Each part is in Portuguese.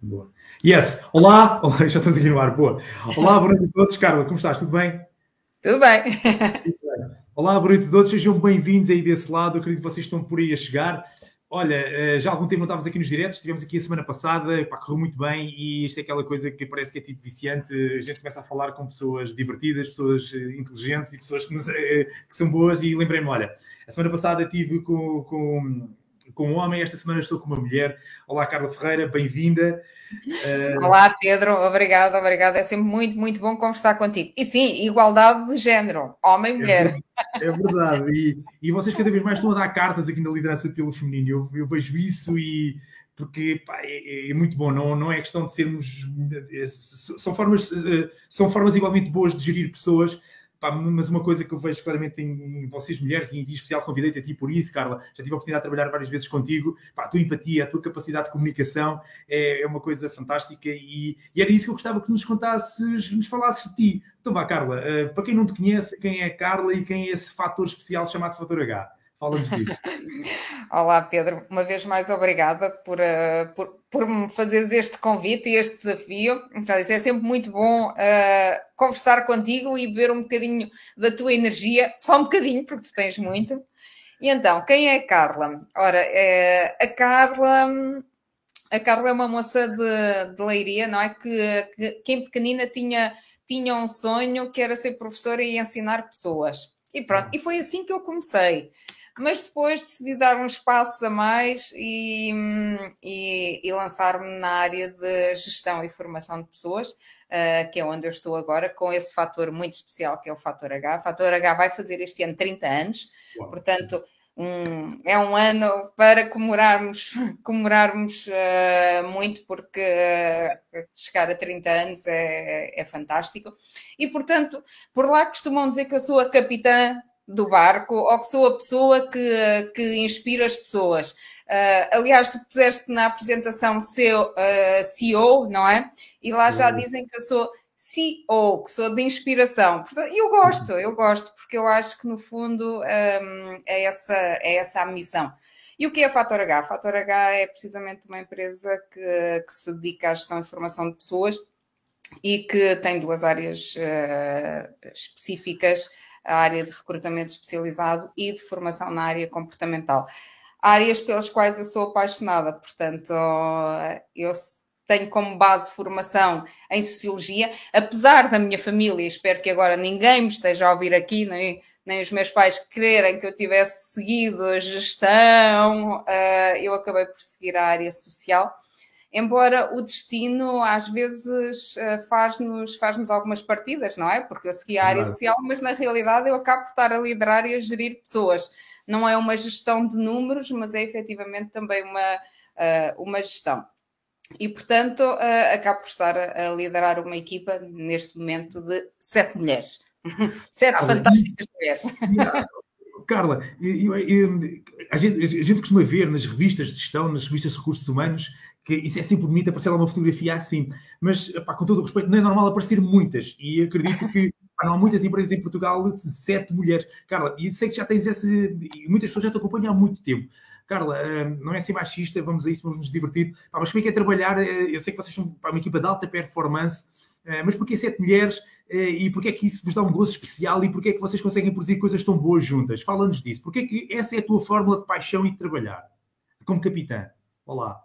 Boa. Yes! Olá! Já estamos aqui no ar, boa. Olá, boa noite a todos. Carla, como estás? Tudo bem? Tudo bem. Olá, boa noite a todos. Sejam bem-vindos aí desse lado. Eu acredito que vocês estão por aí a chegar. Olha, eh, já há algum tempo não estávamos aqui nos diretos, estivemos aqui a semana passada, pá, correu muito bem e isto é aquela coisa que parece que é tipo viciante. A gente começa a falar com pessoas divertidas, pessoas eh, inteligentes e pessoas que, nos, eh, que são boas. E lembrei-me, olha, a semana passada estive com, com, com um homem, esta semana estou com uma mulher. Olá, Carla Ferreira, bem-vinda. Uh... Olá, Pedro, obrigado, obrigado. É sempre muito, muito bom conversar contigo. E sim, igualdade de género, homem e mulher. É, é verdade, e, e vocês cada vez mais estão a dar cartas aqui na liderança pelo feminino. Eu, eu vejo isso e porque pá, é, é, muito bom, não, não é questão de sermos. É, são formas, eh, são formas igualmente boas de gerir pessoas, Pá, mas uma coisa que eu vejo claramente em, vocês mulheres, e em especial convidei-te a ti por isso, Carla, já tive a oportunidade de trabalhar várias vezes contigo, pá, a tua empatia, a tua capacidade de comunicação é, é uma coisa fantástica e, e, era isso que eu gostava que nos contasses, nos falasses de ti. Então vá, Carla, uh, para quem não te conhece, quem é Carla e quem é esse fator especial chamado fator H? Fala-nos. Olá, Pedro. Uma vez mais, obrigada por, uh, por, por me fazeres este convite e este desafio. Já disse, é sempre muito bom uh, conversar contigo e ver um bocadinho da tua energia, só um bocadinho, porque tu tens muito. E então, quem é a Carla? Ora, é, a Carla. A Carla é uma moça de, de Leiria, não é? Que, que, que em pequenina tinha, tinha um sonho que era ser professora e ensinar pessoas. E pronto, e foi assim que eu comecei mas depois decidi dar um espaço a mais e, e, e lançar-me na área de gestão e formação de pessoas, uh, que é onde eu estou agora, com esse fator muito especial que é o fator H. O fator H vai fazer este ano 30 anos, Uau. portanto. Um, é um ano para comemorarmos, comemorarmos uh, muito, porque uh, chegar a 30 anos é, é, fantástico. E, portanto, por lá costumam dizer que eu sou a capitã do barco ou que sou a pessoa que, que inspira as pessoas. Uh, aliás, tu puseste na apresentação seu, uh, CEO, não é? E lá já dizem que eu sou CEO, que sou de inspiração. Portanto, eu gosto, eu gosto, porque eu acho que no fundo um, é, essa, é essa a missão. E o que é a Fator H? A Fator H é precisamente uma empresa que, que se dedica à gestão e formação de pessoas e que tem duas áreas uh, específicas a área de recrutamento especializado e de formação na área comportamental. Áreas pelas quais eu sou apaixonada, portanto, eu tenho como base formação em sociologia, apesar da minha família, espero que agora ninguém me esteja a ouvir aqui, nem, nem os meus pais quererem que eu tivesse seguido a gestão, uh, eu acabei por seguir a área social embora o destino às vezes eh, faz-nos faz algumas partidas, não é? Porque eu segui a área social, mas na realidade eu acabo por estar a liderar e a gerir pessoas. Não é uma gestão de números, mas é efetivamente também uma, eh, uma gestão. E, portanto, eh, acabo por estar a liderar uma equipa neste momento de sete mulheres. sete Carla, fantásticas mulheres. Carla, eu, eu, a, gente, a gente costuma ver nas revistas de gestão, nas revistas de recursos humanos, que isso é sempre bonito aparecer lá uma fotografia assim, mas pá, com todo o respeito, não é normal aparecer muitas, e acredito que pá, não há muitas empresas em Portugal de sete mulheres. Carla, e sei que já tens esse, e muitas pessoas já te acompanham há muito tempo. Carla, hum, não é ser machista, vamos a isto, vamos nos divertir, pá, mas como é que é trabalhar? Eh, eu sei que vocês são uma equipa de alta performance, eh, mas porquê sete mulheres eh, e porquê é que isso vos dá um gozo especial e porquê é que vocês conseguem produzir coisas tão boas juntas? Fala-nos disso. Porquê é que essa é a tua fórmula de paixão e de trabalhar como capitã? Olá.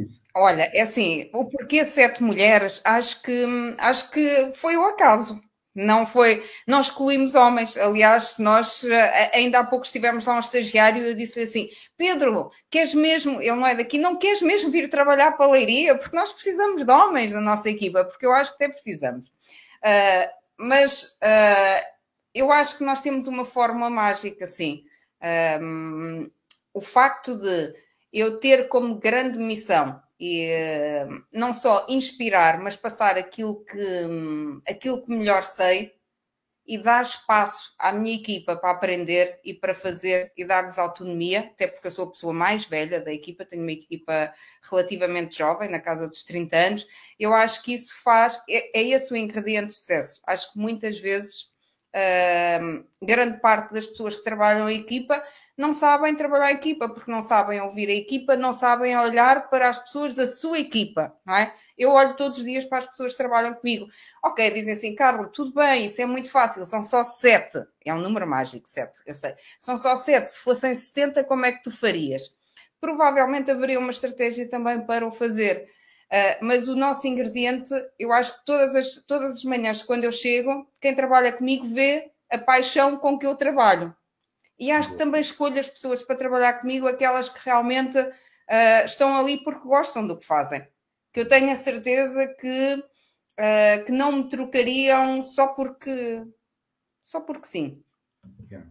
Isso. Olha, é assim, o porquê sete mulheres, acho que, acho que foi o acaso. Não foi, não excluímos homens. Aliás, nós eh, ainda há pouco estivemos lá um estagiário e eu disse-lhe assim: Pedro, queres mesmo? Ele não é daqui, não queres mesmo vir trabalhar para a leiria? Porque nós precisamos de homens na nossa equipa, porque eu acho que até precisamos. Uh, mas uh, eu acho que nós temos uma fórmula mágica, sim. Um, o facto de eu ter como grande missão e uh, não só inspirar, mas passar aquilo que, aquilo que melhor sei e dar espaço à minha equipa para aprender e para fazer e dar-lhes autonomia, até porque eu sou a pessoa mais velha da equipa, tenho uma equipa relativamente jovem, na casa dos 30 anos. Eu acho que isso faz, é, é esse o ingrediente de sucesso. Acho que muitas vezes uh, grande parte das pessoas que trabalham em equipa não sabem trabalhar a equipa, porque não sabem ouvir a equipa, não sabem olhar para as pessoas da sua equipa, não é? Eu olho todos os dias para as pessoas que trabalham comigo. Ok, dizem assim, Carlos, tudo bem, isso é muito fácil, são só sete. É um número mágico, sete, eu sei. São só sete. Se fossem 70, como é que tu farias? Provavelmente haveria uma estratégia também para o fazer. Uh, mas o nosso ingrediente, eu acho que todas as, todas as manhãs, quando eu chego, quem trabalha comigo vê a paixão com que eu trabalho. E acho que também escolho as pessoas para trabalhar comigo, aquelas que realmente uh, estão ali porque gostam do que fazem. Que eu tenho a certeza que, uh, que não me trocariam só porque, só porque sim. Yeah.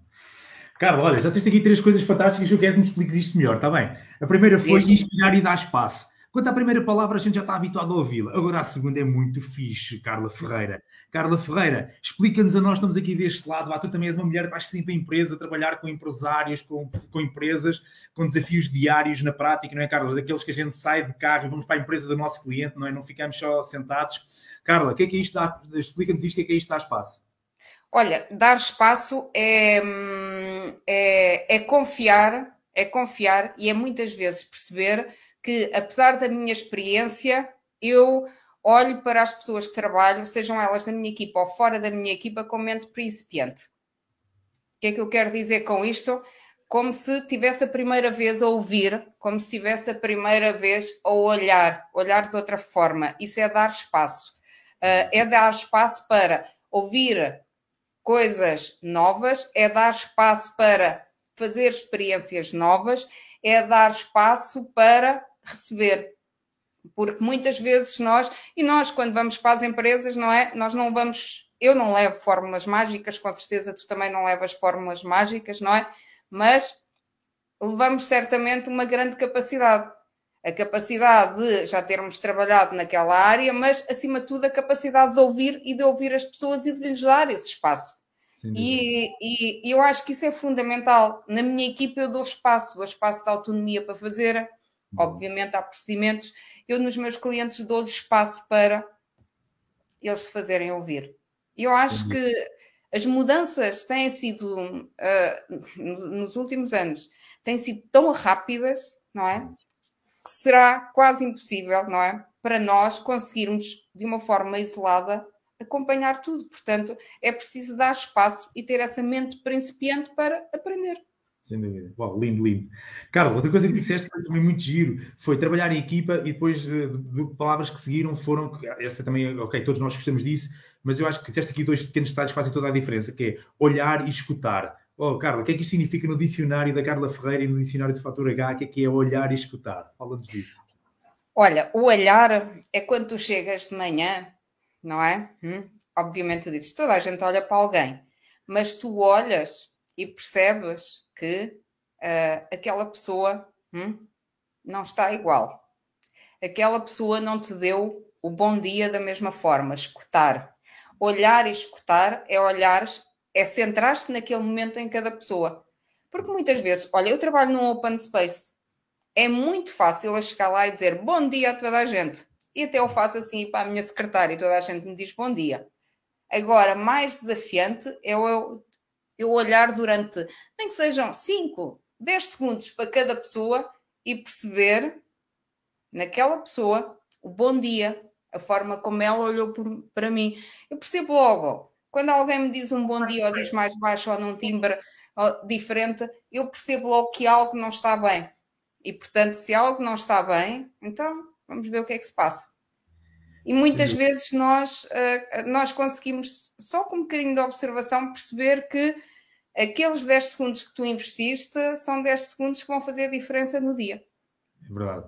Carlos, olha, já tens aqui três coisas fantásticas que eu quero que me expliques isto melhor, está bem? A primeira foi inspirar e dar espaço. Quanto à primeira palavra, a gente já está habituado a ouvi-la. Agora a segunda é muito fixe, Carla Ferreira. Carla Ferreira, explica-nos a nós, estamos aqui deste lado. Ah, tu também és uma mulher que vais sempre a empresa, trabalhar com empresários, com, com empresas, com desafios diários na prática, não é, Carla? Daqueles que a gente sai de carro e vamos para a empresa do nosso cliente, não é? Não ficamos só sentados. Carla, o que é que é isto? Explica-nos isto, o que é que é isto dá espaço? Olha, dar espaço é, hum, é, é confiar, é confiar e é muitas vezes perceber que, apesar da minha experiência, eu olho para as pessoas que trabalham, sejam elas da minha equipa ou fora da minha equipa, como mente principiante. O que é que eu quero dizer com isto? Como se tivesse a primeira vez a ouvir, como se tivesse a primeira vez a olhar, olhar de outra forma. Isso é dar espaço. Uh, é dar espaço para ouvir coisas novas, é dar espaço para fazer experiências novas, é dar espaço para receber. Porque muitas vezes nós, e nós quando vamos para as empresas, não é? Nós não vamos, eu não levo fórmulas mágicas, com certeza tu também não levas fórmulas mágicas, não é? Mas levamos certamente uma grande capacidade. A capacidade de já termos trabalhado naquela área, mas acima de tudo a capacidade de ouvir e de ouvir as pessoas e de lhes dar esse espaço. E, e, eu acho que isso é fundamental. Na minha equipe eu dou espaço, dou espaço de autonomia para fazer, Obviamente há procedimentos. Eu nos meus clientes dou-lhes espaço para eles se fazerem ouvir. Eu acho que as mudanças têm sido, uh, nos últimos anos, têm sido tão rápidas, não é? Que será quase impossível, não é? Para nós conseguirmos, de uma forma isolada, acompanhar tudo. Portanto, é preciso dar espaço e ter essa mente principiante para aprender. Sem dúvida. Uau, lindo, lindo. Carlos, outra coisa que disseste foi também muito giro, foi trabalhar em equipa e depois uh, palavras que seguiram foram, essa também, ok, todos nós gostamos disso, mas eu acho que disseste aqui dois pequenos detalhes que fazem toda a diferença, que é olhar e escutar. Oh, Carla, o que é que isto significa no dicionário da Carla Ferreira e no dicionário de Fatura H? O que é que é olhar e escutar? Fala-nos disso. Olha, o olhar é quando tu chegas de manhã, não é? Hum? Obviamente tu dizes, toda a gente olha para alguém, mas tu olhas e percebes que uh, aquela pessoa hum, não está igual. Aquela pessoa não te deu o bom dia da mesma forma. Escutar. Olhar e escutar é olhar, é centrar-te naquele momento em cada pessoa. Porque muitas vezes, olha, eu trabalho num open space. É muito fácil eu chegar lá e dizer bom dia a toda a gente. E até eu faço assim para a minha secretária e toda a gente me diz bom dia. Agora, mais desafiante é eu eu olhar durante, nem que sejam 5, 10 segundos para cada pessoa e perceber naquela pessoa o bom dia, a forma como ela olhou para mim. Eu percebo logo, quando alguém me diz um bom dia ou diz mais baixo ou num timbre diferente, eu percebo logo que algo não está bem. E portanto, se algo não está bem, então vamos ver o que é que se passa. E muitas Sim. vezes nós, eh, nós conseguimos, só com um bocadinho de observação, perceber que aqueles 10 segundos que tu investiste são 10 segundos que vão fazer a diferença no dia. É verdade.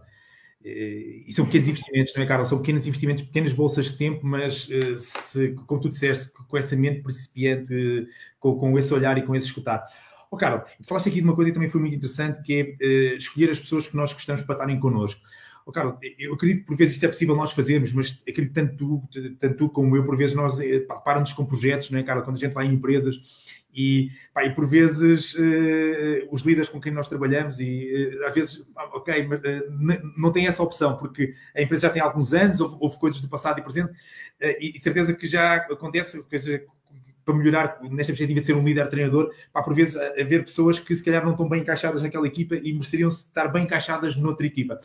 E são pequenos investimentos, não é, Carlos? São pequenos investimentos, pequenas bolsas de tempo, mas eh, se, como tu disseste, com essa mente principiante, com, com esse olhar e com esse escutar. Oh, Carlos, falaste aqui de uma coisa que também foi muito interessante, que é uh, escolher as pessoas que nós gostamos para estarem connosco. Oh, Carlos, eu acredito que por vezes isso é possível nós fazermos, mas acredito tanto tu, tanto tu como eu, por vezes nós eh, paramos com projetos, não é, Carlos? Quando a gente vai em empresas e, pá, e por vezes uh, os líderes com quem nós trabalhamos e uh, às vezes, ok, mas, uh, não tem essa opção porque a empresa já tem alguns anos, houve, houve coisas do passado e presente e, e certeza que já acontece, que, para melhorar, nesta perspectiva de ser um líder treinador, para por vezes haver pessoas que se calhar não estão bem encaixadas naquela equipa e mereceriam estar bem encaixadas noutra equipa.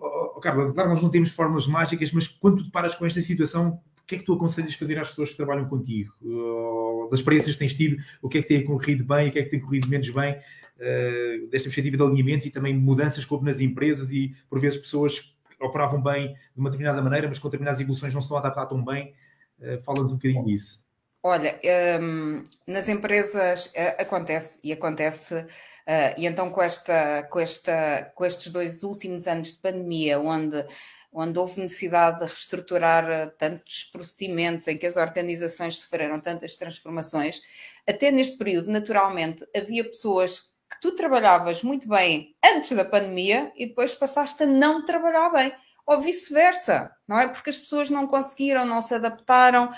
Oh, oh, Carla, claro, nós não temos fórmulas mágicas, mas quando tu deparas com esta situação, o que é que tu aconselhas fazer às pessoas que trabalham contigo? Uh, das experiências que tens tido, o que é que tem corrido bem, o que é que tem corrido menos bem, uh, desta perspectiva de alinhamentos e também mudanças que houve nas empresas e, por vezes, pessoas operavam bem de uma determinada maneira, mas com determinadas evoluções não se estão a adaptar tão bem. Uh, Fala-nos um bocadinho disso. Olha, um, nas empresas uh, acontece e acontece, uh, e então com, esta, com, esta, com estes dois últimos anos de pandemia, onde, onde houve necessidade de reestruturar tantos procedimentos, em que as organizações sofreram tantas transformações, até neste período, naturalmente, havia pessoas que tu trabalhavas muito bem antes da pandemia e depois passaste a não trabalhar bem ou vice-versa, não é? Porque as pessoas não conseguiram, não se adaptaram,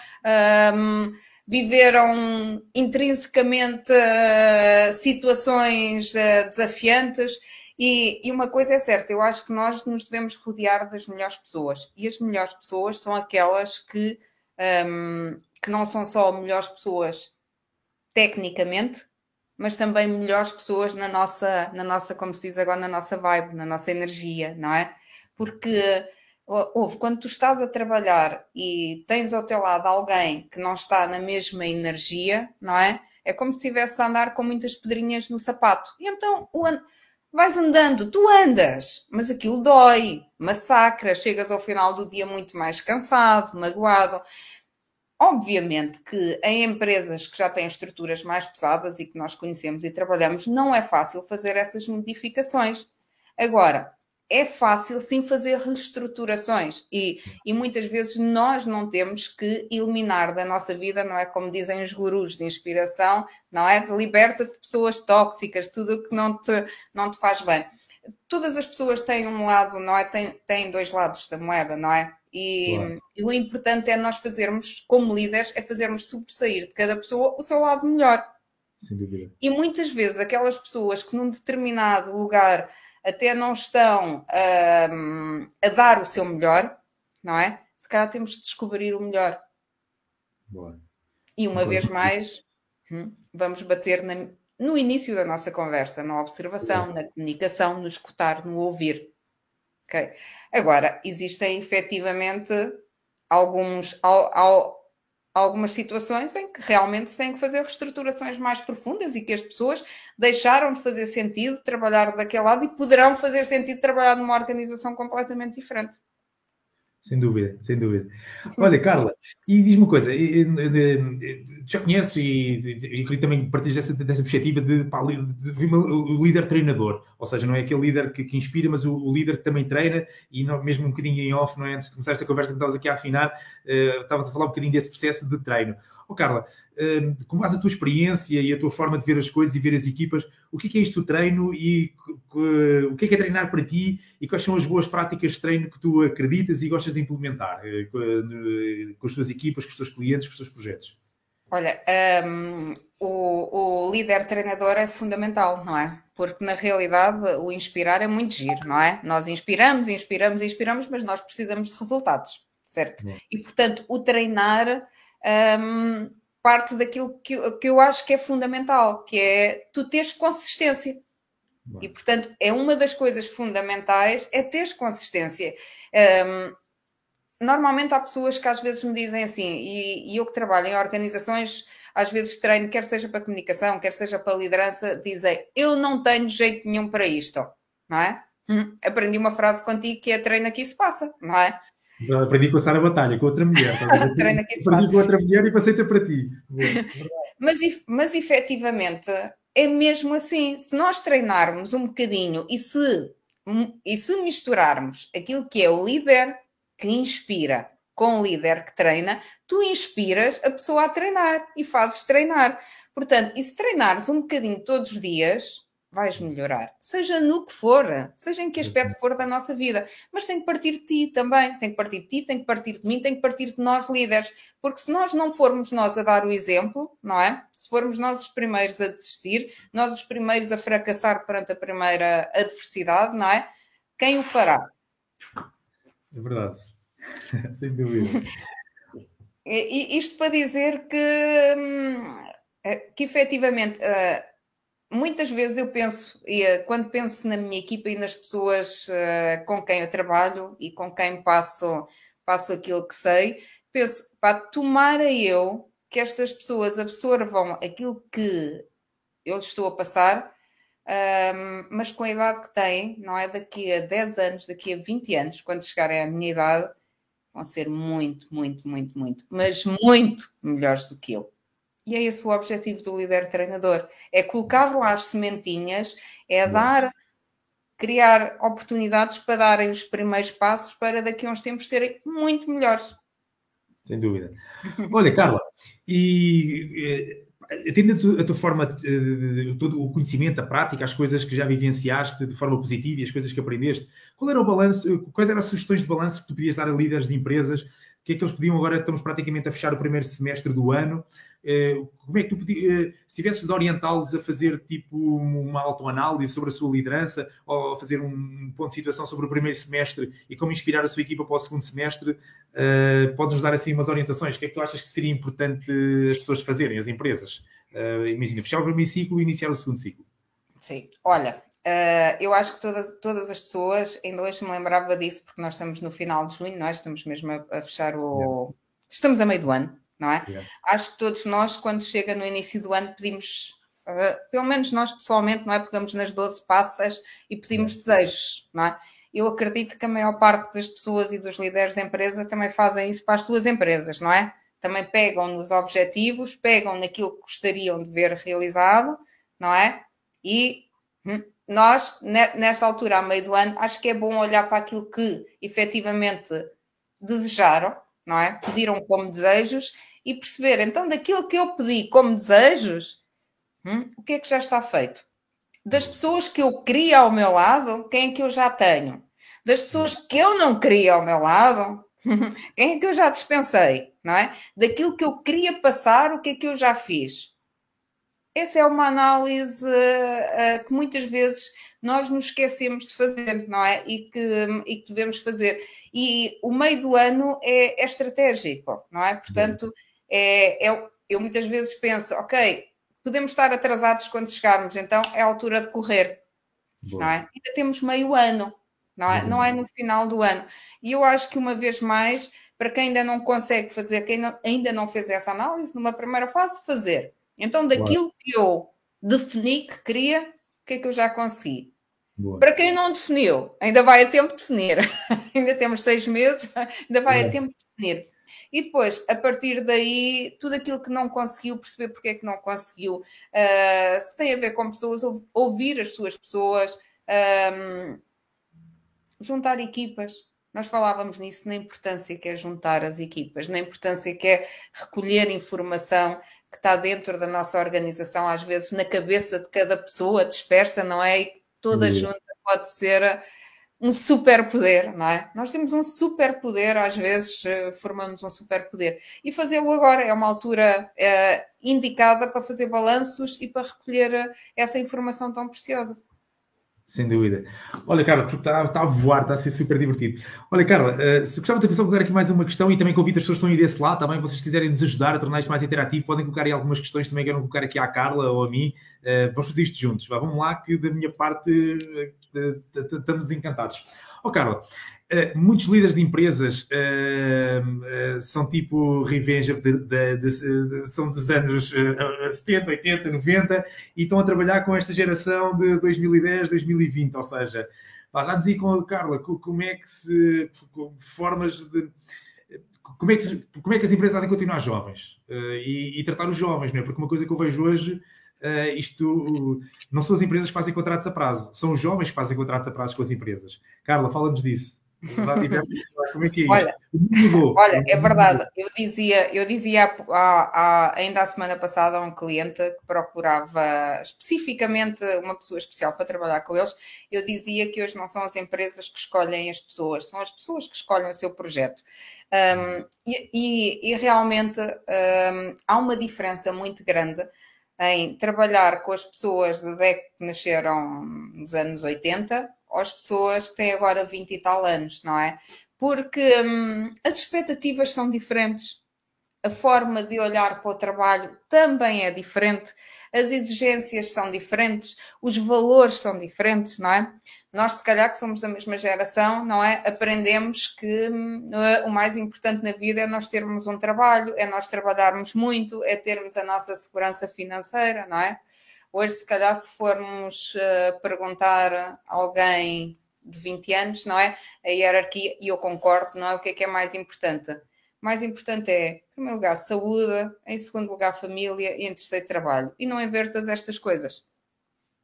viveram intrinsecamente uh, situações uh, desafiantes. E, e, uma coisa é certa, eu acho que nós nos devemos rodear das melhores pessoas. E as melhores pessoas são aquelas que, um, que não são só melhores pessoas tecnicamente, mas também melhores pessoas na nossa, na nossa, como se diz agora, na nossa vibe, na nossa energia, não é? Porque Houve, quando tu estás a trabalhar e tens ao teu lado alguém que não está na mesma energia, não é? É como se estivesse a andar com muitas pedrinhas no sapato. E então an... vais andando, tu andas, mas aquilo dói, massacra, chegas ao final do dia muito mais cansado, magoado. Obviamente que em empresas que já têm estruturas mais pesadas e que nós conhecemos e trabalhamos, não é fácil fazer essas modificações. Agora, é fácil sim fazer reestruturações e, e muitas vezes nós não temos que eliminar da nossa vida, não é como dizem os gurus de inspiração, não é? Liberta de pessoas tóxicas, tudo o que não te, não te faz bem. Todas as pessoas têm um lado, não é? Têm, têm dois lados da moeda, não é? E, claro. e, o importante é nós fazermos, como líderes, é fazermos sobressair de cada pessoa o seu lado melhor. Sem dúvida. E muitas vezes aquelas pessoas que num determinado lugar até não estão um, a dar o seu melhor, não é? Se calhar temos que descobrir o melhor. Boa. E uma Boa. vez mais, hum, vamos bater na, no início da nossa conversa, na observação, Boa. na comunicação, no escutar, no ouvir. Okay? Agora, existem efetivamente alguns, ao, ao, algumas situações em que realmente se tem que fazer reestruturações mais profundas e que as pessoas deixaram de fazer sentido trabalhar daquele lado e poderão fazer sentido trabalhar numa organização completamente diferente. Sem dúvida, sem dúvida. Olha, Carla, e diz-me uma coisa, já conheces e, e, também partilhas dessa, dessa perspectiva de, pá, o líder treinador, ou seja, não é aquele líder que, que inspira, mas o, o, líder que também treina e não, mesmo um bocadinho em off, não é? Antes de começar esta conversa que estavas aqui a afinar, uh, estavas a falar um bocadinho desse processo de treino. Oh, Carla, uh, com base a tua experiência e a tua forma de ver as coisas e ver as equipas, o que é, que é isto do treino e o que é que é treinar para ti e quais são as boas práticas de treino que tu acreditas e gostas de implementar uh, com, com as tuas equipas, com os teus clientes, com os teus projetos? Olha, um, o, o, líder treinador é fundamental, não é? Porque na realidade o inspirar é muito giro, não é? Nós inspiramos, inspiramos, inspiramos, mas nós precisamos de resultados, certo? E portanto, o treinar um, parte daquilo que, que eu acho que é fundamental, que é tu teres consistência. E portanto, é uma das coisas fundamentais é teres consistência. Um, normalmente há pessoas que às vezes me dizem assim, e, e, eu que trabalho em organizações, às vezes treino, quer seja para comunicação, quer seja para liderança, dizem eu não tenho jeito nenhum para isto, não é? Hum, aprendi uma frase contigo que é treino aqui se passa, não é? Aprendi a passar a batalha com outra mulher. se Aprendi passa. com outra mulher e passei-te para ti. mas, mas efetivamente é mesmo assim. Se nós treinarmos um bocadinho e se, e se misturarmos aquilo que é o líder que inspira com o líder que treina, tu inspiras a pessoa a treinar e fazes treinar. Portanto, e se treinares um bocadinho todos os dias, vais melhorar. Seja no que for, seja em que aspecto for da nossa vida. Mas tem que partir de ti também. Tem que partir de ti, tem que partir de mim, tem que partir de nós líderes. Porque se nós não formos nós a dar o exemplo, não é? Se formos nós os primeiros a desistir, nós os primeiros a fracassar perante a primeira adversidade, não é? Quem o fará? É verdade. Sem dúvida. isto para dizer que, hum, que efetivamente muitas vezes eu penso, e quando penso na minha equipa e nas pessoas com quem eu trabalho e com quem passo, passo aquilo que sei, penso, para tomara eu que estas pessoas absorvam aquilo que eu lhes estou a passar, mas com a idade que têm, não é? Daqui a 10 anos, daqui a 20 anos, quando chegarem à minha idade, vão ser muito, muito, muito, muito, mas muito melhores do que eu. E é esse o objetivo do líder treinador: é colocar lá as sementinhas, é dar, criar oportunidades para darem os primeiros passos para daqui a uns tempos serem muito melhores. Sem dúvida. Olha, Carla, e eh, tendo a tua, a tua forma, eh, todo o conhecimento, a prática, as coisas que já vivenciaste de forma positiva e as coisas que aprendeste, qual era o balanço, quais eram as sugestões de balanço que tu podias dar a líderes de empresas? O que é que eles podiam agora? Estamos praticamente a fechar o primeiro semestre do ano. Eh, como é que tu podias, se tivesses de orientá-los a fazer tipo uma autoanálise sobre a sua liderança ou a fazer um ponto de situação sobre o primeiro semestre e como inspirar a sua equipa para o segundo semestre, uh, podes-nos dar assim umas orientações? O que é que tu achas que seria importante as pessoas fazerem, as empresas? Uh, imagina, fechar o primeiro ciclo e iniciar o segundo ciclo. Sim, olha, Uh, eu acho que todas, todas as pessoas, ainda hoje me lembrava disso, porque nós estamos no final de junho, nós é? estamos mesmo a, a fechar o. Estamos a meio do ano, não é? Yeah. Acho que todos nós, quando chega no início do ano, pedimos, uh, pelo menos nós pessoalmente, não é? Pegamos nas 12 passas e pedimos yeah. desejos, não é? Eu acredito que a maior parte das pessoas e dos líderes da empresa também fazem isso para as suas empresas, não é? Também pegam nos objetivos, pegam naquilo que gostariam de ver realizado, não é? E hum, nós, nesta altura, a meio do ano, acho que é bom olhar para aquilo que efetivamente desejaram, não é? Pediram como desejos e perceber, então, daquilo que eu pedi como desejos, hum, o que é que já está feito? Das pessoas que eu queria ao meu lado, quem é que eu já tenho? Das pessoas que eu não queria ao meu lado, quem é que eu já dispensei, não é? Daquilo que eu queria passar, o que é que eu já fiz? Essa é uma análise uh, que muitas vezes nós nos esquecemos de fazer, não é? E que, e que devemos fazer. E o meio do ano é, é estratégico, não é? Portanto, é, é, eu muitas vezes penso, ok, podemos estar atrasados quando chegarmos, então é a altura de correr, Boa. não é? Ainda temos meio ano, não é? Não é no final do ano. E eu acho que uma vez mais, para quem ainda não consegue fazer, quem não, ainda não fez essa análise, numa primeira fase, fazer então, daquilo Boa. que eu defini que queria, o que é que eu já consegui? Boa. Para quem não definiu, ainda vai a tempo de definir. ainda temos seis meses, ainda vai a tempo de definir. E depois, a partir daí, tudo aquilo que não conseguiu, perceber porque é que não conseguiu, uh, se tem a ver com pessoas, ouvir as suas pessoas, um, juntar equipas. Nós falávamos nisso, na importância que é juntar as equipas, na importância que é recolher informação, que está dentro da nossa organização, às vezes na cabeça de cada pessoa dispersa, não é? E toda Sim. junta pode ser um superpoder, não é? Nós temos um superpoder, às vezes eh, formamos um superpoder. E fazê-lo agora é uma altura é, indicada para fazer balanços e para recolher eh, essa informação tão preciosa. Sem dúvida. Olha, Carla, está, está a voar, está a ser super divertido. Olha, Carla, uh, se gostava de colocar aqui mais uma questão e também convido as pessoas que estão aí desse lado, também, vocês quiserem nos ajudar a tornar isto mais interativo, podem colocar aí algumas questões também que eu não colocar aqui à Carla ou a mim. Uh, vamos fazer isto juntos. Vamos lá, que da minha parte uh, estamos encantados. Ó, oh, Carla, Uh, muitos líderes de empresas uh, uh, são tipo revenge, de, de, de, são dos anos 70, 80, 90 e estão a trabalhar com esta geração de 2010, 2020. Ou seja, dá-nos aí com a Carla como é que se. formas de. Como é, que, como é que as empresas devem continuar jovens e, e, tratar os jovens, não é? Porque uma coisa que eu vejo hoje. Uh, isto não são as empresas que fazem contratos a prazo, são os jovens que fazem contratos a prazo com as empresas. Carla, fala-nos disso. Como é que é olha, olha, é verdade. Eu dizia, eu dizia ainda a semana passada a um cliente que procurava especificamente uma pessoa especial para trabalhar com eles. Eu dizia que hoje não são as empresas que escolhem as pessoas, são as pessoas que escolhem o seu projeto. Um, e, e, e, realmente um, há uma diferença muito grande em trabalhar com as pessoas de que nasceram nos anos 80 às pessoas que têm agora 20 e tal anos, não é? Porque hum, as expectativas são diferentes. a forma de olhar para o trabalho também é diferente, as exigências são diferentes, os valores são diferentes, não é? Nós, se calhar, que somos da mesma geração, não é? Aprendemos que uh, o mais importante na vida é nós termos um trabalho, é nós trabalharmos muito, é termos a nossa segurança financeira, não é? Hoje, se calhar, se formos uh, perguntar a alguém de 20 anos, não é? A hierarquia, e eu concordo, não é? O que é que é mais importante? mais importante é, em primeiro lugar, saúde, em segundo lugar, família e em terceiro, trabalho. E não invertas estas coisas,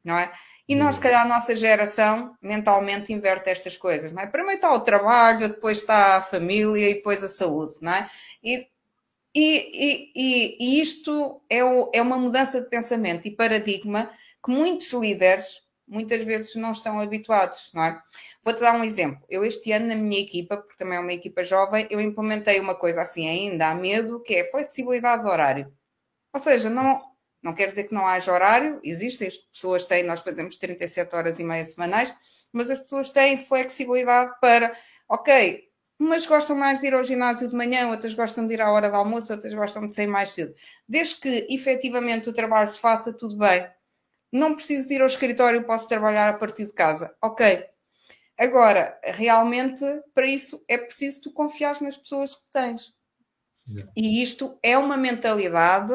não é? E nós, se calhar, a nossa geração mentalmente inverte estas coisas, não é? Primeiro está o trabalho, depois está a família e depois a saúde, não é? E, e, e, e isto é, o, é uma mudança de pensamento e paradigma que muitos líderes muitas vezes não estão habituados, não é? Vou-te dar um exemplo. Eu este ano na minha equipa, porque também é uma equipa jovem, eu implementei uma coisa assim ainda há medo, que é flexibilidade do horário. Ou seja, não, não quer dizer que não haja horário, existe, as pessoas têm, nós fazemos 37 horas e meia semanais, mas as pessoas têm flexibilidade para, ok, umas gostam mais de ir ao ginásio de manhã, outras gostam de ir à hora do almoço, outras gostam de sair mais cedo. Desde que efetivamente o trabalho se faça, tudo bem não preciso de ir ao escritório, posso trabalhar a partir de casa. Ok. Agora, realmente, para isso é preciso tu confiar nas pessoas que tens. E isto é uma mentalidade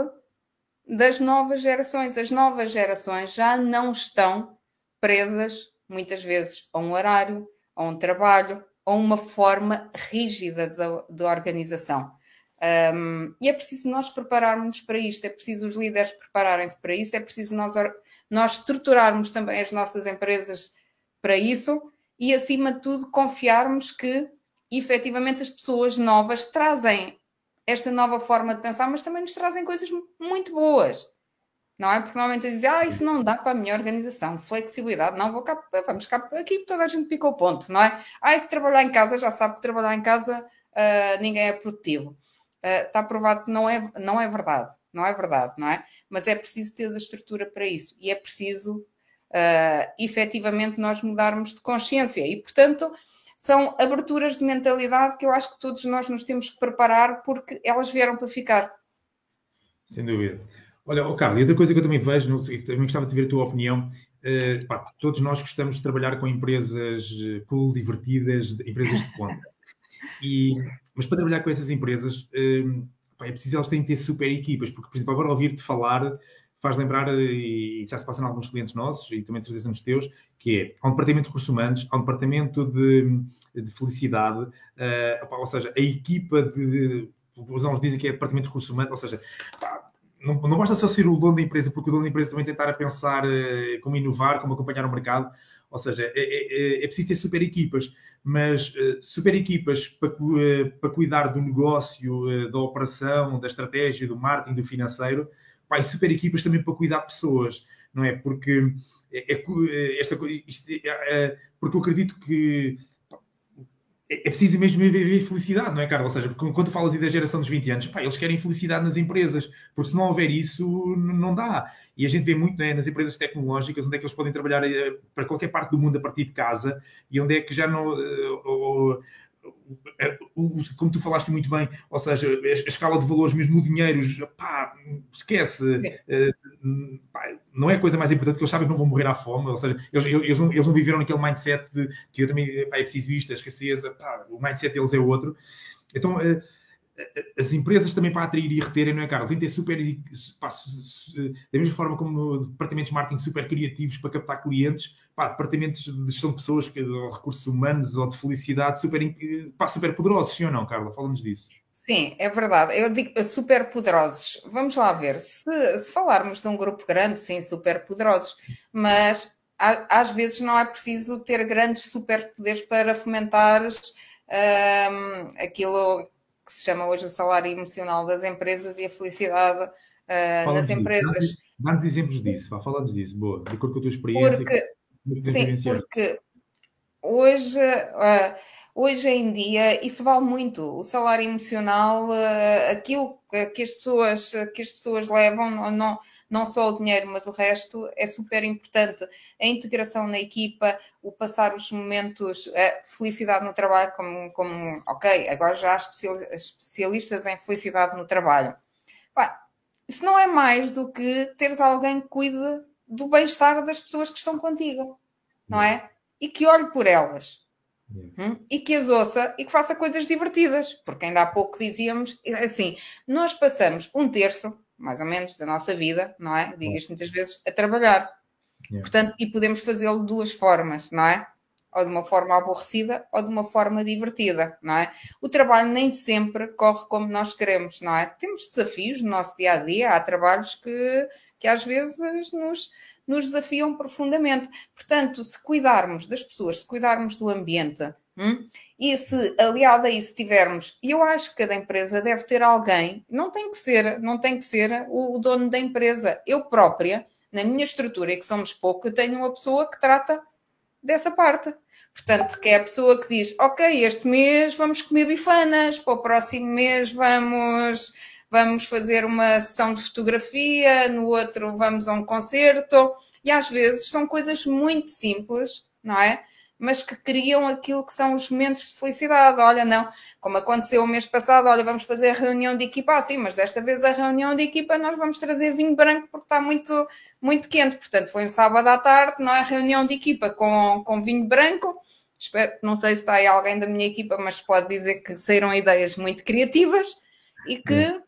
das novas gerações. As novas gerações já não estão presas, muitas vezes, a um horário, a um trabalho, a uma forma rígida de, de organização. Um, e é preciso nós prepararmos para isto, é preciso os líderes prepararem-se para isso, é preciso nós nós estruturarmos também as nossas empresas para isso e, acima de tudo, confiarmos que efetivamente as pessoas novas trazem esta nova forma de pensar, mas também nos trazem coisas muito boas. Não é? Porque normalmente dizem, ah, isso não dá para a minha organização, flexibilidade, não vou cá, vamos cá, aqui toda a gente pica o ponto, não é? Ah, se trabalhar em casa, já sabe que trabalhar em casa uh, ninguém é produtivo. Uh, está provado que não é, não é verdade, não é verdade, não é? mas é preciso ter a estrutura para isso e é preciso uh, efetivamente nós mudarmos de consciência e, portanto, são aberturas de mentalidade que eu acho que todos nós nos temos que preparar porque elas vieram para ficar. Sem dúvida. Olha, oh, Carlos, e outra coisa que eu também vejo, não sei, também gostava de ver a tua opinião. Uh, pá, todos nós gostamos de trabalhar com empresas eh, cool, divertidas, empresas de ponta. E, mas para trabalhar com essas empresas, uh, é preciso elas têm que ter super equipas, porque, por exemplo, agora ouvir-te falar faz lembrar, e já se passa em alguns clientes nossos, e também certeza nos teus, que é, há um departamento de recursos humanos, há um departamento de, de felicidade, uh, ou seja, a equipa de, os alunos dizem que é departamento de recursos humanos, ou seja, pá, não, não basta só ser o dono da empresa, porque o dono da empresa também tentar a pensar uh, como inovar, como acompanhar o mercado, ou seja, é, é, é, é preciso ter super equipas. Mas uh, super equipas para, uh, para cuidar do negócio, da operação, da estratégia, do marketing, do financeiro, pá, e super equipas também para cuidar de pessoas, não é? Porque, é esta, isto, porque eu acredito que é, é preciso mesmo viver felicidade, não é, Carlos? Ou seja, quando falas da geração dos 20 anos, pá, eles querem felicidade nas empresas, porque se não houver isso, não dá. E a gente vê muito né, nas empresas tecnológicas onde é que eles podem trabalhar eh, para qualquer parte do mundo a partir de casa e onde é que já não. Uh, como tu falaste muito bem, ou seja, a escala de valores, mesmo o dinheiro, pá, esquece, pá, não é a coisa mais importante que eles sabem que não vão morrer à fome, ou seja, eles, eles, não, eles não viveram naquele mindset de, que eu também, pá, é preciso isto, a escassez, pá, o mindset deles é outro. Então, as empresas também para atrair e reterem, não é, Carlos? Tem ter super. Pá, da mesma forma como departamentos de marketing super criativos para captar clientes, pá, departamentos de gestão de pessoas, de recursos humanos ou de felicidade super, pá, super poderosos, sim ou não, Carla? Falamos disso. Sim, é verdade. Eu digo super poderosos. Vamos lá ver. Se, se falarmos de um grupo grande, sim, super poderosos, mas às vezes não é preciso ter grandes superpoderes para fomentar um, aquilo que se chama hoje o salário emocional das empresas e a felicidade uh, nas empresas. Dá-nos exemplos disso, vá, falamos disso, boa, de acordo com a tua experiência. Porque, sim, porque hoje uh, hoje em dia isso vale muito. O salário emocional, uh, aquilo que as pessoas, que as pessoas levam, não, não, não só o dinheiro, mas o resto é super importante. A integração na equipa, o passar os momentos, a felicidade no trabalho, como, como ok, agora já há especialistas em felicidade no trabalho. isso não é mais do que teres alguém que cuide do bem-estar das pessoas que estão contigo, não é? E que olhe por elas. Hum? E que as ouça e que faça coisas divertidas, porque ainda há pouco dizíamos assim: nós passamos um terço, mais ou menos, da nossa vida, não é? Digas muitas vezes, a trabalhar. Yeah. Portanto, e podemos fazê-lo de duas formas, não é? Ou de uma forma aborrecida ou de uma forma divertida, não é? O trabalho nem sempre corre como nós queremos, não é? Temos desafios no nosso dia a dia, há trabalhos que, que às vezes nos nos desafiam profundamente. Portanto, se cuidarmos das pessoas, se cuidarmos do ambiente, hum, e se aliado a isso tivermos, eu acho que cada empresa deve ter alguém, não tem que ser, não tem que ser o, o dono da empresa. Eu própria, na minha estrutura, e que somos pouco, eu tenho uma pessoa que trata dessa parte. Portanto, que é a pessoa que diz: Ok, este mês vamos comer bifanas, para o próximo mês vamos vamos fazer uma sessão de fotografia, no outro vamos a um concerto, e às vezes são coisas muito simples, não é? Mas que criam aquilo que são os momentos de felicidade. Olha, não, como aconteceu o mês passado, olha, vamos fazer a reunião de equipa assim, mas desta vez a reunião de equipa nós vamos trazer vinho branco porque está muito, muito quente. Portanto, foi um sábado à tarde, não é? Reunião de equipa com, com vinho branco. Espero, não sei se está aí alguém da minha equipa, mas pode dizer que saíram ideias muito criativas e que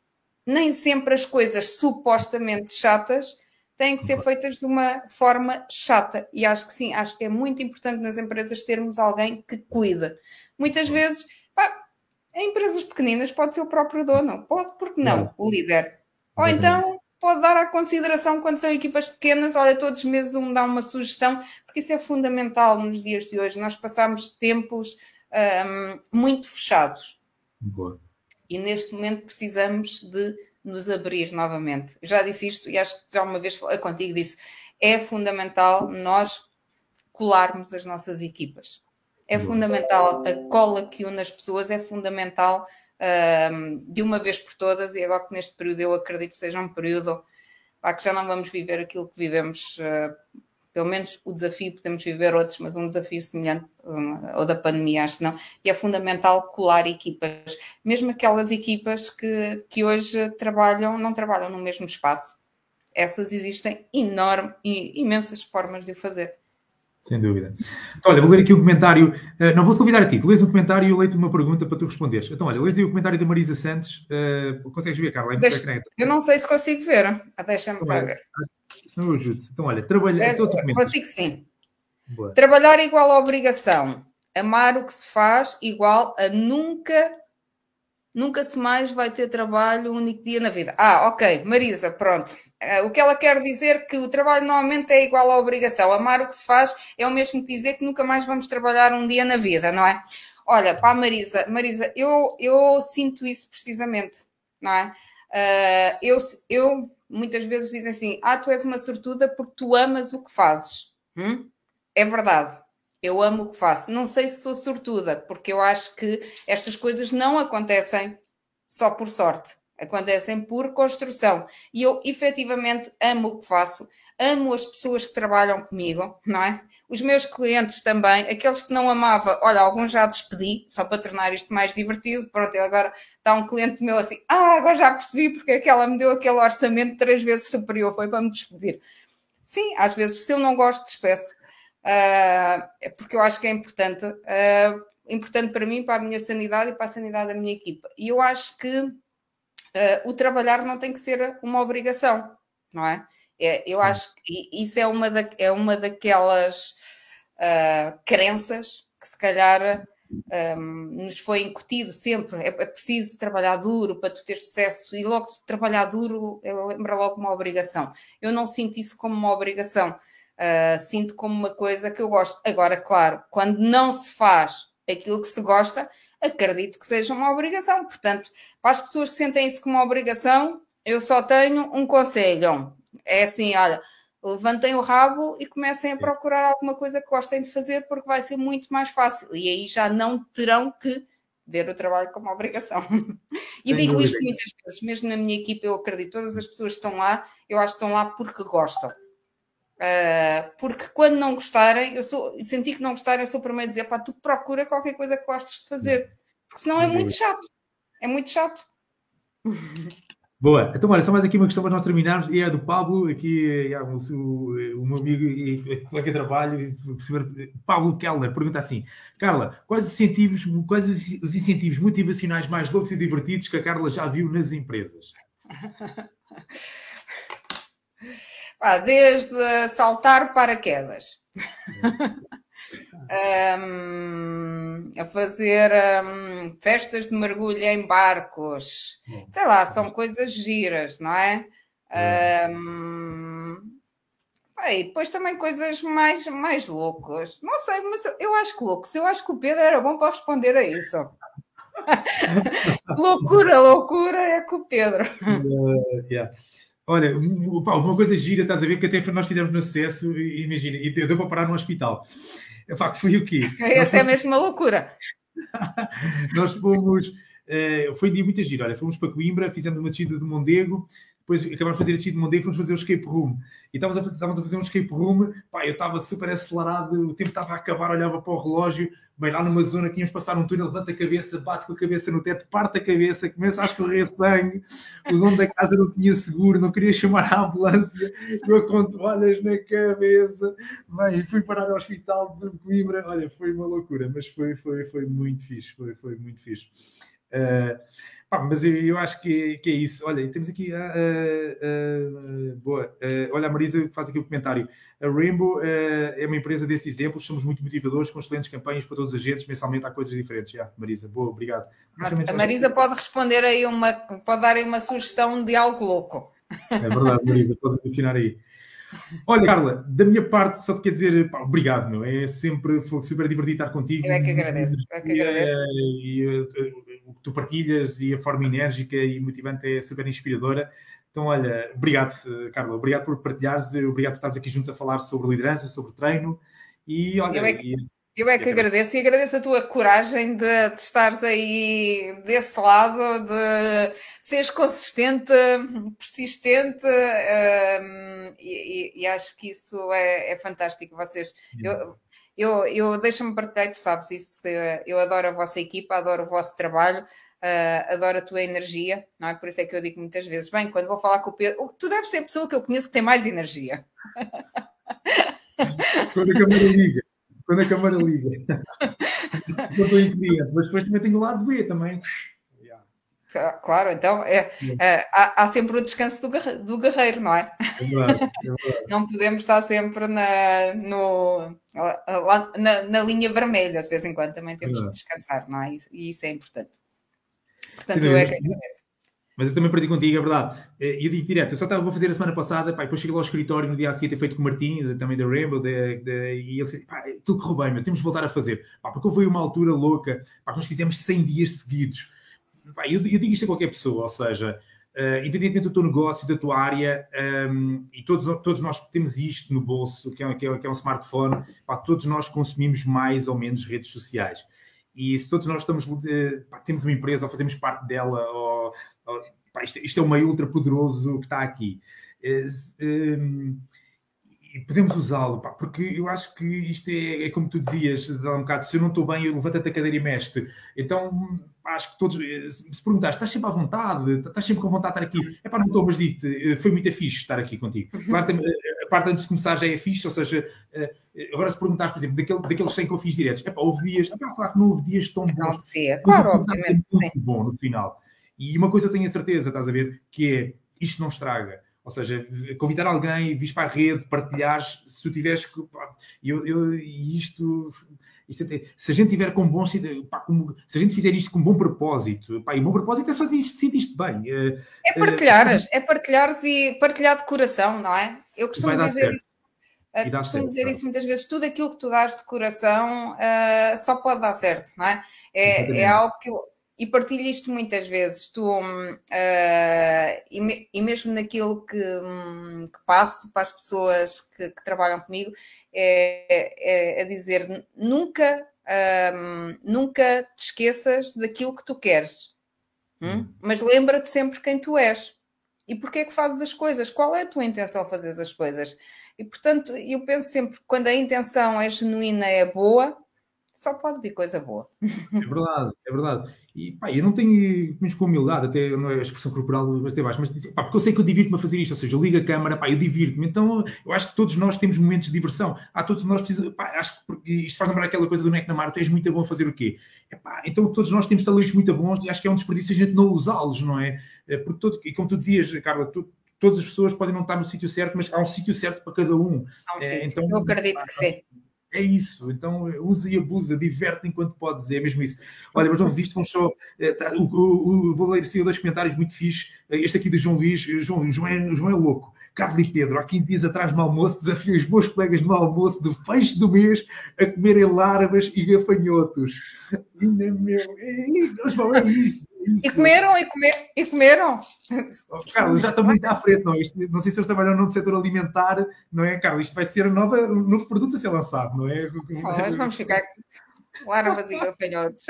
nem sempre as coisas supostamente chatas têm que ser feitas de uma forma chata. E acho que sim, acho que é muito importante nas empresas termos alguém que cuida. Muitas vezes, pá, em empresas pequeninas pode ser o próprio dono, pode, porque não, o líder. Ou então pode dar a consideração quando são equipas pequenas, olha, todos os meses um dá uma sugestão, porque isso é fundamental nos dias de hoje. Nós passamos tempos um, muito fechados. Boa e neste momento precisamos de nos abrir novamente. Já disse isto e acho que já uma vez contigo disse, é fundamental nós colarmos as nossas equipas. É fundamental a cola que une as pessoas, é fundamental um, de uma vez por todas, e agora que neste período eu acredito que seja um período pá, que já não vamos viver aquilo que vivemos uh, pelo menos o desafio, podemos viver outros, mas um desafio semelhante ou da pandemia, acho que não. E é fundamental colar equipas, mesmo aquelas equipas que, que hoje trabalham, não trabalham no mesmo espaço. Essas existem enorme, imensas formas de o fazer. Sem dúvida. Então, olha, vou ler aqui um comentário. Uh, não vou-te convidar a ti. Tu lês um comentário e eu leio-te uma pergunta para tu responderes. Então, olha, lês aí o comentário da Marisa Santos. Uh, consegues ver, Carla? É Deixa, eu não sei se consigo ver. Deixa-me então, ver. Se não eu ajudo. Então, olha, trabalhar. É, consigo sim. Boa. Trabalhar igual à obrigação. Amar o que se faz igual a nunca, nunca se mais vai ter trabalho um único dia na vida. Ah, ok, Marisa, pronto. Uh, o que ela quer dizer é que o trabalho normalmente é igual à obrigação. Amar o que se faz é o mesmo que dizer que nunca mais vamos trabalhar um dia na vida, não é? Olha, para a Marisa, Marisa, eu, eu sinto isso precisamente, não é? Uh, eu, eu muitas vezes dizem assim: Ah, tu és uma sortuda porque tu amas o que fazes. Hum? É verdade. Eu amo o que faço. Não sei se sou sortuda, porque eu acho que estas coisas não acontecem só por sorte, acontecem por construção. E eu efetivamente amo o que faço, amo as pessoas que trabalham comigo, não é? Os meus clientes também, aqueles que não amava, olha, alguns já despedi, só para tornar isto mais divertido. Pronto, agora está um cliente meu assim, ah, agora já percebi porque é que ela me deu aquele orçamento três vezes superior, foi para me despedir. Sim, às vezes, se eu não gosto, despeço. Uh, porque eu acho que é importante. Uh, importante para mim, para a minha sanidade e para a sanidade da minha equipa. E eu acho que uh, o trabalhar não tem que ser uma obrigação, não é? É, eu acho que isso é uma, da, é uma daquelas uh, crenças que se calhar um, nos foi incutido sempre. É, é, preciso trabalhar duro para tu ter sucesso, e logo trabalhar duro lembra logo uma obrigação. Eu não sinto isso como uma obrigação, uh, sinto como uma coisa que eu gosto. Agora, claro, quando não se faz aquilo que se gosta, acredito que seja uma obrigação. Portanto, para as pessoas que sentem isso como uma obrigação, eu só tenho um conselho é assim, olha, levantem o rabo e comecem a procurar alguma coisa que gostem de fazer, porque vai ser muito mais fácil. E aí já não terão que ver o trabalho como obrigação. e Sem digo dúvida. isto muitas vezes, mesmo na minha equipa, eu acredito, todas as pessoas que estão lá, eu acho que estão lá porque gostam. Uh, porque quando não gostarem, eu sou, senti que não gostarem, eu sou para a dizer, pá, tu procura qualquer coisa que gostes de fazer, porque senão é muito chato. É muito chato. Boa, então olha, só mais aqui uma questão para nós terminarmos, e é a do Pablo, aqui é, o, o, o, meu amigo e colega de trabalho, Pablo Keller, pergunta assim: Carla, quais os incentivos, quais os incentivos motivacionais mais loucos e divertidos que a Carla já viu nas empresas? desde saltar paraquedas. Um, a fazer um, festas de mergulho em barcos, sei lá, são coisas giras, não é? Um, e depois também coisas mais, mais loucas. Não sei, mas eu acho que louco. Eu acho que o Pedro era bom para responder a isso. loucura, loucura é com o Pedro. Uh, yeah. Olha, uma coisa gira, estás a ver, que até nós fizemos no sucesso, imagina, e deu para parar no hospital. Epá, que foi o quê? Essa é mesmo uma loucura. nós fomos, uh, foi um dia muito giro, olha, fomos para Coimbra, fizemos uma descida de Mondego, depois acabámos de fazer a descida de Mondego, fomos fazer o escape room. E estávamos a fazer, estávamos a fazer um escape room, pá, eu estava super acelerado, o tempo estava a acabar, olhava para o relógio, bem, lá numa zona que íamos passar um túnel, levanta a cabeça, bate com a cabeça no teto, parte a cabeça, começa a escorrer sangue, o dono da casa não tinha seguro, não queria chamar a ambulância, eu com toalhas na cabeça, bem, fui parar ao hospital de Coimbra, olha, foi uma loucura, mas foi, foi, foi muito fixe, foi, foi muito fixe. Uh, Pá, mas eu, eu, acho que, que, é isso. Olha, temos aqui a. boa. olha, a Marisa faz aqui o um comentário. A Rainbow é uma empresa desse exemplo. Somos muito motivadores, com excelentes campanhas para todos os agentes. Mensalmente há coisas diferentes. Já, Marisa, boa, obrigado. A Marisa pode responder aí uma. Pode dar aí uma sugestão de algo louco. É verdade, Marisa, podes adicionar aí. Olha, Carla, da minha parte, só te quer dizer pá, obrigado, meu. É sempre super divertido estar contigo. Eu é que agradeço. Eu é que agradeço. E, e, o que tu partilhas e a forma enérgica e motivante é super inspiradora. Então, olha, obrigado, Carla, obrigado por partilhares, obrigado por estarmos aqui juntos a falar sobre liderança, sobre treino. E olha, eu é que, eu é que agradeço e agradeço a tua coragem de, de estares aí desse lado, de seres consistente, persistente, um, e, e, acho que isso é, é fantástico. Vocês, eu, eu, eu deixo-me partilhar, tu sabes isso, eu adoro a vossa equipa, adoro o vosso trabalho, uh, adoro a tua energia, não é? Por isso é que eu digo muitas vezes, bem, quando vou falar com o Pedro, tu deves ser a pessoa que eu conheço que tem mais energia. Quando a câmera liga, quando a câmera liga. eu estou em cliente, mas depois também tenho o lado B também. Claro, então é, é, há, há, sempre o descanso do, do guerreiro, não é? é, verdade, é verdade. Não podemos estar sempre na, no, lá, na, na, linha vermelha, de vez em quando também temos que descansar, não é? E isso é importante. Portanto, Sim, eu é que agradeço. Mas eu também perdi contigo, é verdade. Eh, e eu digo direto, eu só estava a fazer a semana passada, pá, depois cheguei lá ao escritório no dia a seguir, ter feito com o Martim, também da Rainbow, de, de, e ele disse, pá, tudo correu bem, meu, temos de voltar a fazer. Pá, porque foi uma altura louca, pá, nós fizemos 100 dias seguidos eu, eu, digo isto a qualquer pessoa, ou seja, uh, independentemente do teu negócio, da tua área, um, ehm, e todos, todos nós temos isto no bolso, que é, que é, que é um smartphone, pá, todos nós consumimos mais ou menos redes sociais. E se todos nós estamos, uh, pá, temos uma empresa ou fazemos parte dela, ou, ou, pá, isto, isto, é um meio ultra poderoso que está aqui. Uh, um, e podemos usá-lo, porque eu acho que isto é, é como tu dizias, dá um bocado, se eu não estou bem, levanta-te a cadeira e mexe Então, acho que todos, se perguntares, estás sempre à vontade, estás sempre com vontade de estar aqui, é para não estou, mas digo-te, foi muito fixe estar aqui contigo. Uhum. Claro, a parte antes de começar já é fixe, ou seja, eh, agora se perguntares, por exemplo, daquele, daqueles 100 que eu fiz diretos, é pá, houve dias, é pá, claro que não houve dias tão bons. Não, claro, obviamente. Muito sim. bom no final. E uma coisa eu tenho a certeza, estás a ver, que é, isto não estraga ou seja, convidar alguém, vis para a rede, partilhares, se tu tiveres que. Eu, eu, isto, isto se a gente tiver com bom. Pá, com, se a gente fizer isto com bom propósito, pá, e bom propósito é só sentir isto bem. É, é partilhares, é, é partilhares e partilhar de coração, não é? Eu costumo dizer certo. isso. Uh, costumo certo, dizer claro. isso muitas vezes, tudo aquilo que tu dás de coração uh, só pode dar certo, não é? É, é algo que eu, e partilho isto muitas vezes, tu, uh, e, me, e, mesmo naquilo que, um, que, passo para as pessoas que, que trabalham comigo, é, é, é dizer nunca, um, nunca te esqueças daquilo que tu queres, hum? Mas lembra-te sempre quem tu és e porque é que fazes as coisas, qual é a tua intenção a fazer as coisas. E portanto, eu penso sempre quando a intenção é genuína, é boa, só pode vir coisa boa. É verdade, é verdade. E pá, eu não tenho, menos com humildade, até não é a expressão corporal bastante baixo, mas pá, porque eu sei que eu divirto-me a fazer isto, ou seja, eu ligo a câmara, pá, eu divirto-me. Então eu acho que todos nós temos momentos de diversão. Há todos nós precisamos, pá, acho que isto faz lembrar aquela coisa do Neck na Mar, tu és muito bom a fazer o quê? É, pá, então todos nós temos talentos muito bons e acho que é um desperdício a gente não usá-los, não é? é porque todo, e como tu dizias, Carla, tu, todas as pessoas podem não estar no sítio certo, mas há um sítio certo para cada um. Há um é, então, eu acredito que sim. É isso, então usa e abusa, diverte enquanto podes, é mesmo isso. Olha, mas vamos isto, vamos só. Eh, tá, o, o, o, vou ler assim, dois comentários muito fixes. Este aqui do João Luís, João, João, é, João é louco. Carlos e Pedro, há 15 dias atrás no almoço, desafiei os meus colegas no almoço do fecho do mês a comerem larvas e gafanhotos. Ainda meu, é, é isso. E comeram, e, comer, e comeram. Oh, Carlos, já estou muito à frente, não é? Isto, não sei se eles trabalham no setor alimentar, não é, Carlos? Isto vai ser nova, um novo produto a ser lançado, não é? Olha, vamos ficar larvas e gafanhotos.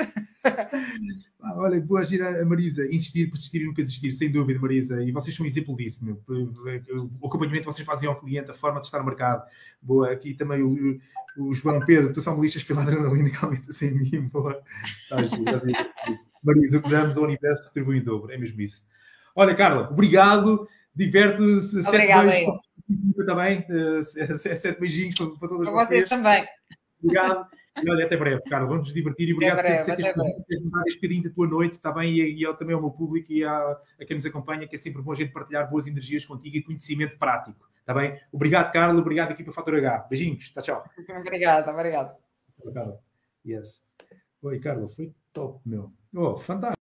Ah, olha, boa gira a Marisa, insistir, persistir e nunca desistir, sem dúvida, Marisa, e vocês são um exemplo disso, meu. O acompanhamento que vocês fazem ao cliente, a forma de estar no mercado, boa. Aqui também o, o João Pedro, tu são lixas pela adrenalina que aumenta sem mim, boa. Tá, Marisa, o que damos ao universo retribui em dobro, é mesmo isso. Olha, Carla, obrigado, diverte-se. Obrigada, também. Sete beijinhos para, para todas para vocês. Para também. Obrigado. E olha, até breve, Carla. Vamos nos divertir e obrigado por teres este bocadinho da tua noite, está bem? E, e também ao meu público e a, a quem nos acompanha, que é sempre bom a gente partilhar boas energias contigo e conhecimento prático. Está bem? Obrigado, Carla. Obrigado aqui para o Fator H. Beijinhos. Tchau, tchau. Obrigada, obrigado. Carla. Yes. Oi, Carla. Foi top, meu. Oh, fantástico.